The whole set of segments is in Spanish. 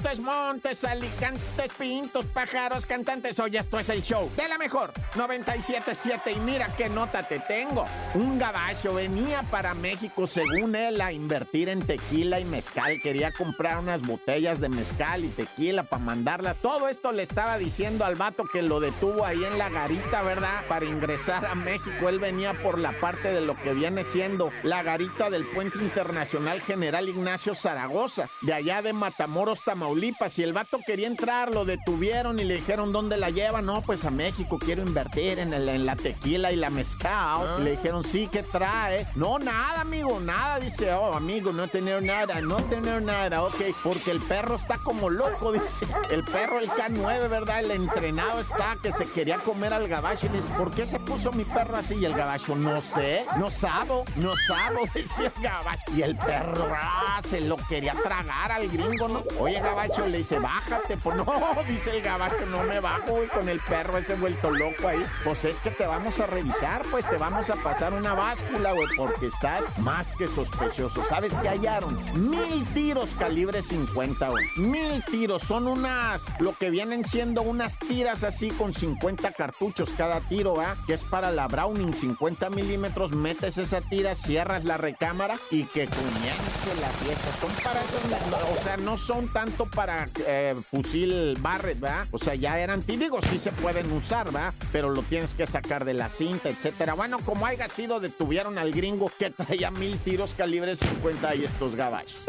Montes, Montes, Alicantes, Pintos, Pájaros, Cantantes. Oye, esto es el show de la mejor 97.7. Y mira qué nota te tengo. Un gabacho venía para México, según él, a invertir en tequila y mezcal. Quería comprar unas botellas de mezcal y tequila para mandarlas. Todo esto le estaba diciendo al vato que lo detuvo ahí en la garita, ¿verdad? Para ingresar a México. Él venía por la parte de lo que viene siendo la garita del Puente Internacional General Ignacio Zaragoza, de allá de Matamoros, Tamaulipas. Y el vato quería entrar, lo detuvieron y le dijeron, ¿dónde la lleva? No, pues a México, quiero invertir en, el, en la tequila y la mezcal. Le dijeron, sí, ¿qué trae? No, nada, amigo, nada. Dice, oh, amigo, no tener nada, no tener nada, ok. Porque el perro está como loco, dice. El perro, el K9, ¿verdad? El entrenado está que se quería comer al gabacho. Y dice, ¿por qué se puso mi perro así? Y el gabacho, no sé, no sabo, no sabo, dice el gabacho. Y el perro, ah, se lo quería tragar al gringo, ¿no? Oye, gabacho, le dice, bájate. Pues no, dice el gabacho, no me bajo, y con el perro ese vuelto loco ahí. Pues es que te vamos a revisar, pues te vamos a pasar una báscula, güey, porque estás más que sospechoso. ¿Sabes qué hallaron? Mil tiros calibre 50, güey. Mil tiros. Son unas, lo que vienen siendo unas tiras así con 50 cartuchos cada tiro, ¿ah? Que es para la Browning, 50 milímetros. Metes esa tira, cierras la recámara y que comience la fiesta. Son para eso, o sea, no son tanto para eh, fusil Barrett, ¿verdad? O sea, ya eran, digo, sí se pueden usar, ¿verdad? Pero lo tienes que sacar de la cinta, etcétera. Bueno, como haya sido, detuvieron al gringo que traía mil tiros calibre 50 y estos gabachos.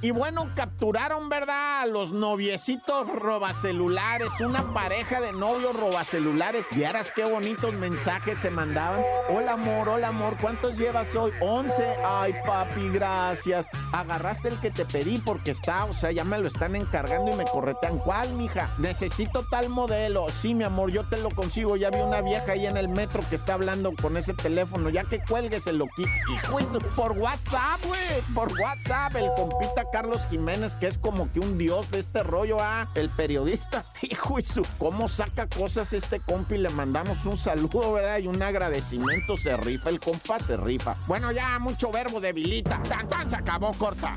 Y bueno, capturaron, ¿verdad? Los noviecitos robacelulares, una pareja de novios robacelulares. Vieras qué bonitos mensajes se mandaban. Hola, amor, hola, amor, ¿cuántos llevas hoy? 11. Ay, papi, gracias. Agarraste el que te pedí porque está, o sea, ya me lo están encargando y me corretean. ¿Cuál, mija? Necesito tal modelo. Sí, mi amor, yo te lo consigo. Ya vi una vieja ahí en el metro que está hablando con ese teléfono. Ya que cuelgues el loquito. Hijo, de- por WhatsApp, güey. Por WhatsApp, el compita Carlos Jiménez, que es como que un dios de este rollo, ah, el periodista. Hijo, y su, cómo saca cosas este compi. Le mandamos un saludo, ¿verdad? Y un agradecimiento. Se rifa el compa, se rifa. Bueno, ya mucho verbo debilita. Tan, tan, se acabó, corta.